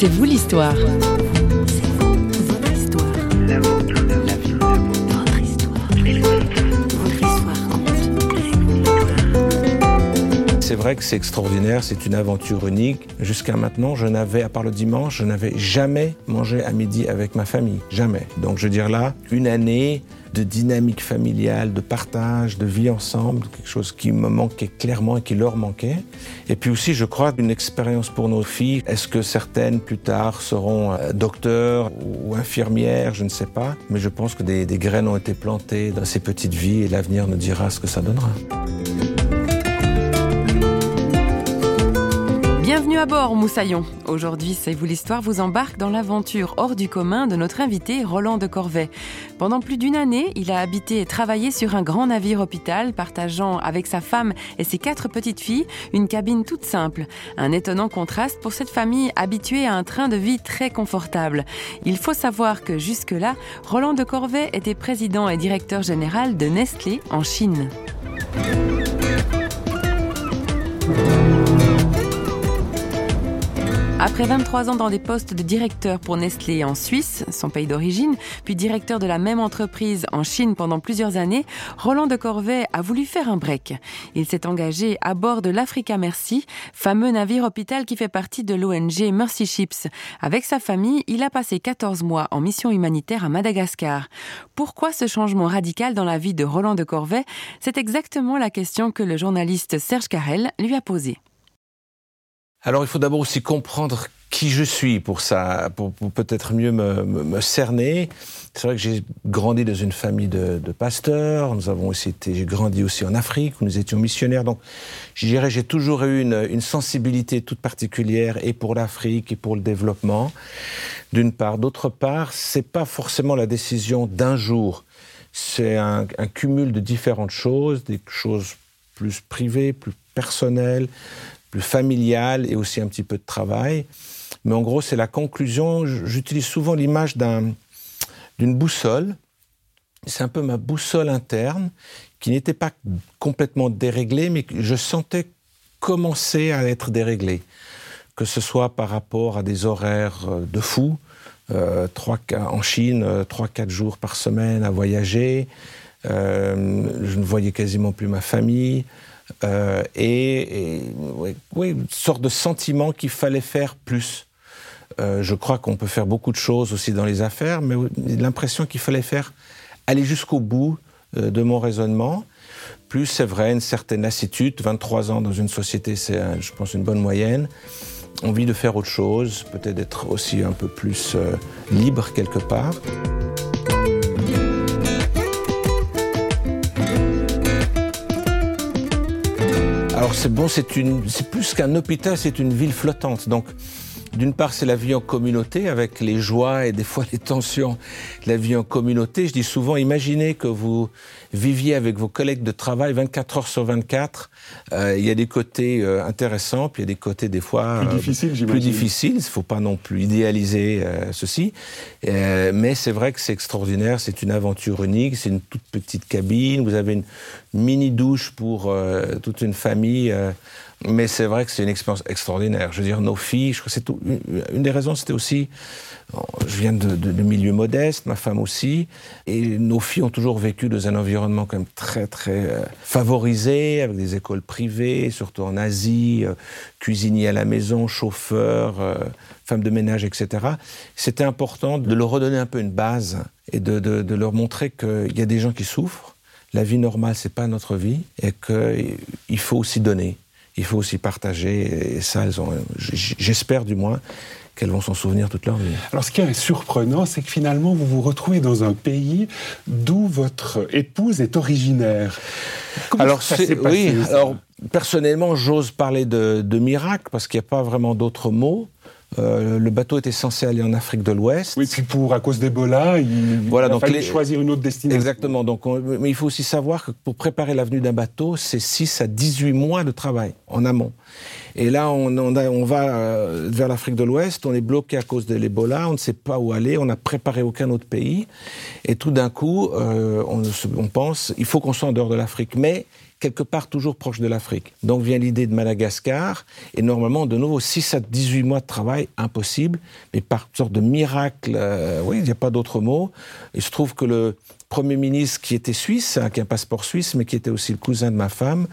C'est vous l'histoire. C'est vrai que c'est extraordinaire, c'est une aventure unique. Jusqu'à maintenant, je n'avais, à part le dimanche, je n'avais jamais mangé à midi avec ma famille. Jamais. Donc je veux dire là, une année de dynamique familiale, de partage, de vie ensemble, quelque chose qui me manquait clairement et qui leur manquait. Et puis aussi, je crois, une expérience pour nos filles. Est-ce que certaines, plus tard, seront euh, docteurs ou infirmières? Je ne sais pas. Mais je pense que des, des graines ont été plantées dans ces petites vies et l'avenir nous dira ce que ça donnera. Bienvenue à bord, Moussaillon. Aujourd'hui, C'est vous l'histoire vous embarque dans l'aventure hors du commun de notre invité Roland de Corvée. Pendant plus d'une année, il a habité et travaillé sur un grand navire hôpital, partageant avec sa femme et ses quatre petites filles une cabine toute simple. Un étonnant contraste pour cette famille habituée à un train de vie très confortable. Il faut savoir que jusque-là, Roland de Corvée était président et directeur général de Nestlé en Chine. Après 23 ans dans des postes de directeur pour Nestlé en Suisse, son pays d'origine, puis directeur de la même entreprise en Chine pendant plusieurs années, Roland de Corvée a voulu faire un break. Il s'est engagé à bord de l'Africa Merci, fameux navire hôpital qui fait partie de l'ONG Mercy Ships. Avec sa famille, il a passé 14 mois en mission humanitaire à Madagascar. Pourquoi ce changement radical dans la vie de Roland de Corvée C'est exactement la question que le journaliste Serge Carrel lui a posée. Alors il faut d'abord aussi comprendre qui je suis pour ça, pour, peut-être mieux me, cerner. C'est vrai que j'ai grandi dans une famille de, pasteurs. Nous avons aussi été, j'ai grandi aussi en Afrique où nous étions missionnaires. Donc, je dirais, j'ai toujours eu une, sensibilité toute particulière et pour l'Afrique et pour le développement. D'une part, d'autre part, c'est pas forcément la décision d'un jour. C'est un cumul de différentes choses, des choses plus privées, plus personnelles, plus familial et aussi un petit peu de travail. Mais en gros, c'est la conclusion. J'utilise souvent l'image d'une boussole. C'est un peu ma boussole interne qui n'était pas complètement déréglée, mais que je sentais commencer à être déréglée. Que ce soit par rapport à des horaires euh, de fou, euh, en Chine, 3-4 euh, jours par semaine à voyager. je ne voyais quasiment plus ma famille. Euh, et, oui, une sorte de sentiment qu'il fallait faire plus. Euh, je crois qu'on peut faire beaucoup de choses aussi dans les affaires, mais l'impression qu'il fallait faire aller jusqu'au bout euh, de mon raisonnement. Plus c'est vrai, une certaine lassitude. 23 ans dans une société, c'est, je pense, une bonne moyenne. Envie de faire autre chose, peut-être d'être aussi un peu plus libre quelque part. C'est bon, c'est plus qu'un hôpital, c'est une ville flottante. Donc d'une part, c'est la vie en communauté avec les joies et des fois les tensions de la vie en communauté. Je dis souvent, imaginez que vous viviez avec vos collègues de travail 24 heures sur 24. Euh, il y a des côtés euh, intéressants, puis il y a des côtés des fois plus euh, difficiles. Plus difficiles. Il ne faut pas non plus idéaliser ceci, mais c'est vrai que c'est extraordinaire. C'est une aventure unique. C'est une toute petite cabine. Vous avez une mini douche pour toute une famille. Mais c'est vrai que c'est une expérience extraordinaire. Je veux dire, nos filles, je crois que une des raisons, c'était aussi, je viens de, de, milieu modeste, ma femme aussi, et nos filles ont toujours vécu dans un environnement quand même très très euh, favorisé, avec des écoles privées, surtout en Asie, euh, cuisinier à la maison, chauffeur, euh, femme de ménage, etc. C'était important de leur redonner un peu une base et de, de leur montrer qu'il y a des gens qui souffrent. La vie normale, c'est pas notre vie, et qu'il faut aussi donner il faut aussi partager. Et ça, j'espère du moins qu'elles vont s'en souvenir toute leur vie. Alors, ce qui est surprenant, c'est que finalement, vous vous retrouvez dans un pays d'où votre épouse est originaire. Comment alors, ça s'est passé oui, alors personnellement, j'ose parler de, de miracle parce qu'il n'y a pas vraiment d'autres mots. Euh, le bateau était censé aller en Afrique de l'Ouest. Oui, puis pour à cause d'Ebola, il, voilà, a fallu choisir une autre destination. Exactement. Donc, mais il faut aussi savoir que pour préparer l'avenue d'un bateau, c'est 6 à 18 mois de travail en amont. Et là, on, on, va euh, vers l'Afrique de l'Ouest, on est bloqué à cause de l'Ebola, on ne sait pas où aller, on n'a préparé aucun autre pays. Et tout d'un coup, euh, on, on pense, il faut qu'on soit en dehors de l'Afrique. Mais quelque part toujours proche de l'Afrique. Donc vient l'idée de Madagascar, et normalement, de nouveau, 6 à 18 mois de travail, impossible, mais par sorte de miracle, euh, oui, il n'y a pas d'autre mot. Il se trouve que le Premier ministre qui était suisse, hein, qui a un passeport suisse, mais qui était aussi le cousin de ma femme,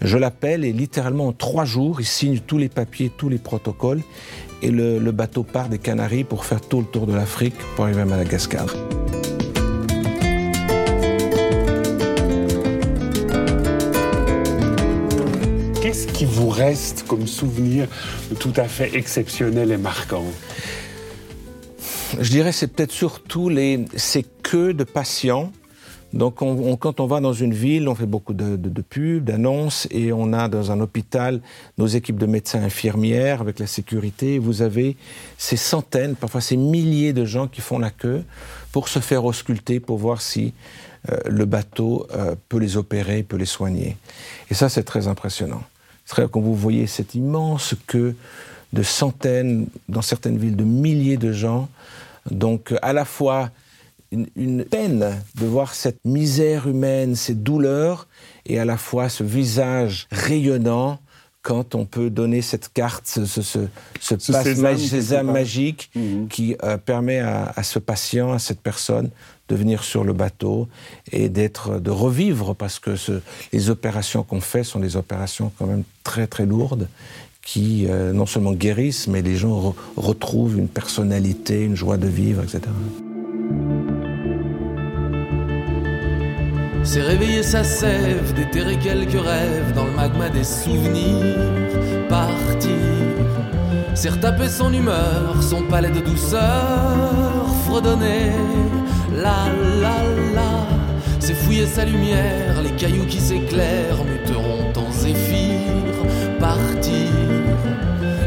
je l'appelle et littéralement en trois jours, il signe tous les papiers, tous les protocoles, et le, le bateau part des Canaries pour faire tout le tour de l'Afrique pour arriver à Madagascar. Reste comme souvenir tout à fait exceptionnel et marquant Je dirais c'est peut-être surtout les, ces queues de patients. Donc on, on, quand on va dans une ville, on fait beaucoup de, de, de pubs, d'annonces, et on a dans un hôpital nos équipes de médecins infirmières avec la sécurité. Vous avez ces centaines, parfois ces milliers de gens qui font la queue pour se faire ausculter, pour voir si euh, le bateau euh, peut les opérer, peut les soigner. Et ça, c'est très impressionnant. Quand vous voyez cette immense queue de centaines, dans certaines villes, de milliers de gens, donc à la fois une, peine de voir cette misère humaine, ces douleurs, et à la fois ce visage rayonnant quand on peut donner cette carte, ce, ce, ce, ce, passe sésame, sésame magique mmh. qui euh, permet à, à, ce patient, à cette personne, de venir sur le bateau et d'être, de revivre, parce que les opérations qu'on fait sont des opérations quand même très très lourdes qui euh, non seulement guérissent, mais les gens re retrouvent une personnalité, une joie de vivre, etc. C'est réveiller sa sève, déterrer quelques rêves dans le magma des souvenirs, partir. C'est retaper son humeur, son palais de douceur, fredonner, la la la. C'est fouiller sa lumière, les cailloux qui s'éclairent muteront en zéphyr, partir.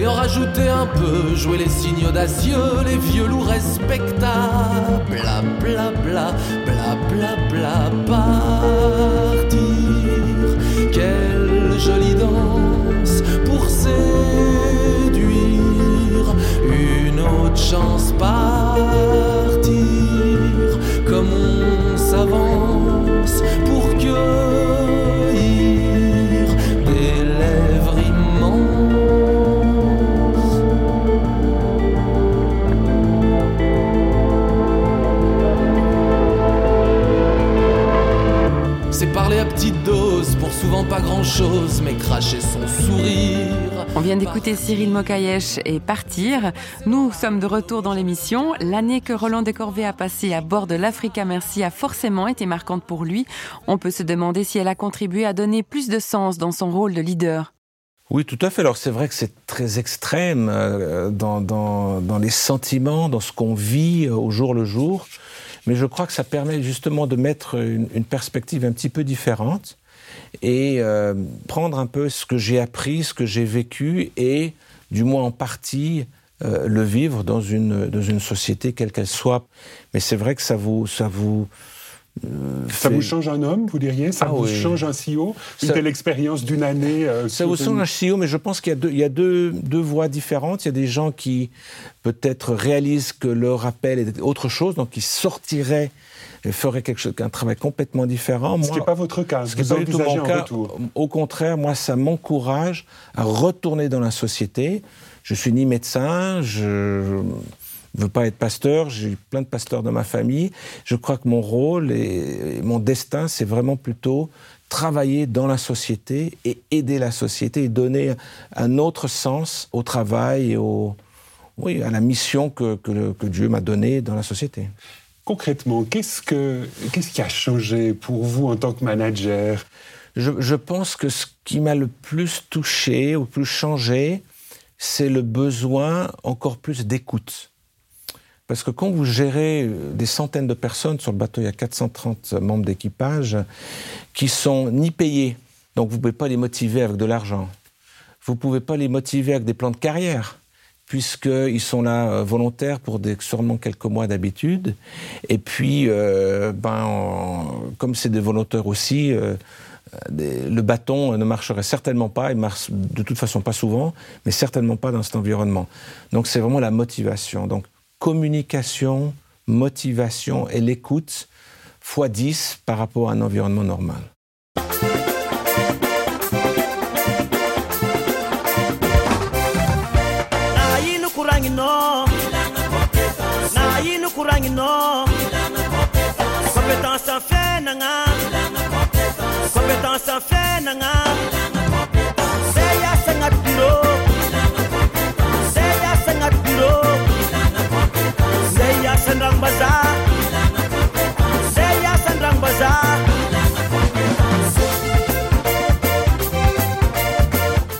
Et en rajouter un peu, jouer les signes audacieux, les vieux loups respectables, bla bla bla, bla bla bla, partir. Quelle jolie danse pour séduire, une autre chance partir, souvent pas grand chose, mais cracher son sourire. On vient d'écouter Cyril Mokayesh et Partir. Nous sommes de retour dans l'émission. L'année que Roland Descorvées a passée à bord de l'Africa Merci a forcément été marquante pour lui. On peut se demander si elle a contribué à donner plus de sens dans son rôle de leader. Oui, tout à fait. Alors c'est vrai que c'est très extrême euh, dans, dans, dans, les sentiments, dans ce qu'on vit euh, au jour le jour. Mais je crois que ça permet justement de mettre une, une perspective un petit peu différente et euh, prendre un peu ce que j'ai appris, ce que j'ai vécu et, du moins en partie, euh, le vivre dans une, dans une société quelle qu'elle soit. Mais c'est vrai que ça vous... Ça vous euh, ça vous change un homme, vous diriez? Ça ah, vous oui. change un CEO Une ça, telle expérience d'une année euh, Ça vous change un CEO, mais je pense qu'il y a, deux, il y a deux, deux voies différentes. Il y a des gens qui peut-être réalisent que leur appel est autre chose, donc qui sortiraient et feraient quelque chose, un travail complètement différent. Ce qui n'est pas votre cas. Ce qui n'est pas du tout mon cas. Retour. Au contraire, moi, ça m'encourage à retourner dans la société. Je suis ni médecin, je ne veux pas être pasteur, j'ai eu plein de pasteurs dans ma famille. Je crois que mon rôle et, et mon destin, c'est vraiment plutôt travailler dans la société et aider la société et donner un autre sens au travail et au, oui, à la mission que, que, que Dieu m'a donnée dans la société. Concrètement, qu'est-ce, que, qu'est-ce qui a changé pour vous en tant que manager? Je, je pense que ce qui m'a le plus touché ou plus changé, c'est le besoin encore plus d'écoute. Parce que quand vous gérez des centaines de personnes sur le bateau, il y a 430 membres d'équipage qui sont ni payés, donc vous ne pouvez pas les motiver avec de l'argent. Vous ne pouvez pas les motiver avec des plans de carrière puisqu'ils sont là euh, volontaires pour des, sûrement quelques mois d'habitude. Et puis, euh, ben, en, comme c'est des volontaires aussi, euh, le bâton ne marcherait certainement pas, il marche de toute façon pas souvent, mais certainement pas dans cet environnement. Donc c'est vraiment la motivation. Donc communication, motivation et l'écoute fois 10 par rapport à un environnement normal.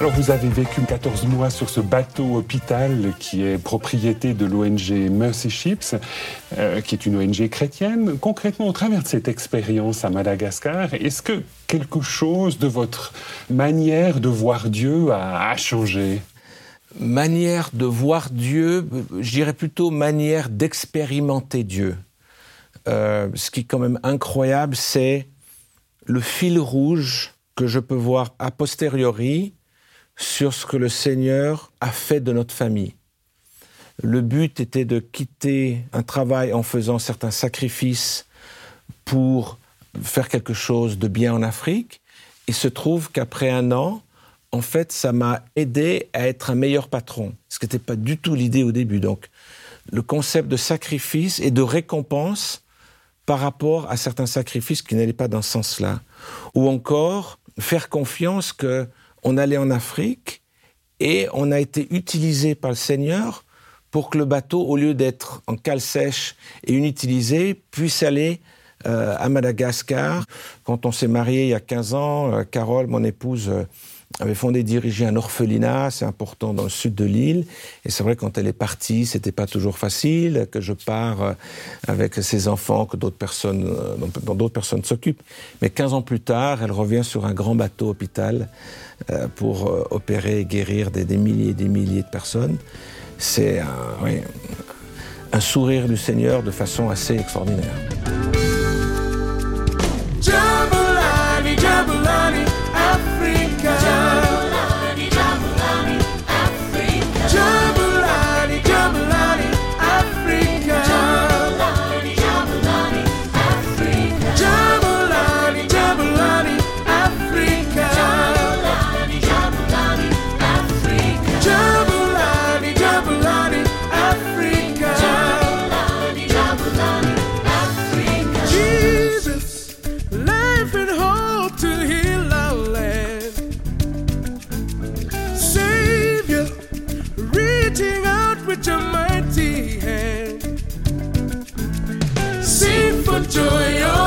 Alors vous avez vécu 14 mois sur ce bateau hôpital qui est propriété de l'ONG Mercy Ships, euh, qui est une ONG chrétienne. Concrètement, au travers de cette expérience à Madagascar, est-ce que quelque chose de votre manière de voir Dieu a changé? Manière de voir Dieu, je dirais plutôt manière d'expérimenter Dieu. Euh, ce qui est quand même incroyable, c'est le fil rouge que je peux voir a posteriori sur ce que le Seigneur a fait de notre famille. Le but était de quitter un travail en faisant certains sacrifices pour faire quelque chose de bien en Afrique. Il se trouve qu'après un an, en fait, ça m'a aidé à être un meilleur patron, ce qui n'était pas du tout l'idée au début. Donc, le concept de sacrifice et de récompense par rapport à certains sacrifices qui n'allaient pas dans ce sens-là. Ou encore, faire confiance que on allait en Afrique et on a été utilisé par le Seigneur pour que le bateau, au lieu d'être en cale sèche et inutilisé, puisse aller euh, à Madagascar. Quand on s'est marié il y a 15 ans, euh, Carole, mon épouse, euh, avait fondé et dirigé un orphelinat, c'est important, dans le sud de l'île. Et c'est vrai, quand elle est partie, c'était pas toujours facile, que je pars euh, avec ses enfants, que d'autres personnes, euh, dont d'autres personnes s'occupent. Mais 15 ans plus tard, elle revient sur un grand bateau hôpital euh, pour opérer et guérir des, milliers et des milliers de personnes. C'est un sourire du Seigneur de façon assez extraordinaire. With your mighty hand. Sing for joy, oh.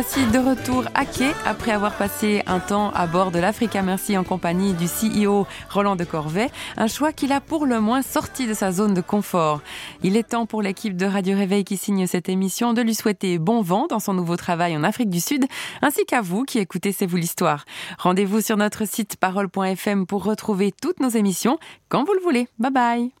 Voici de retour à quai après avoir passé un temps à bord de l'Africa Merci en compagnie du CEO Roland de Corvée, un choix qu'il a pour le moins sorti de sa zone de confort. Il est temps pour l'équipe de Radio Réveil qui signe cette émission de lui souhaiter bon vent dans son nouveau travail en Afrique du Sud, ainsi qu'à vous qui écoutez C'est vous l'histoire. Rendez-vous sur notre site parole.fm pour retrouver toutes nos émissions quand vous le voulez. Bye bye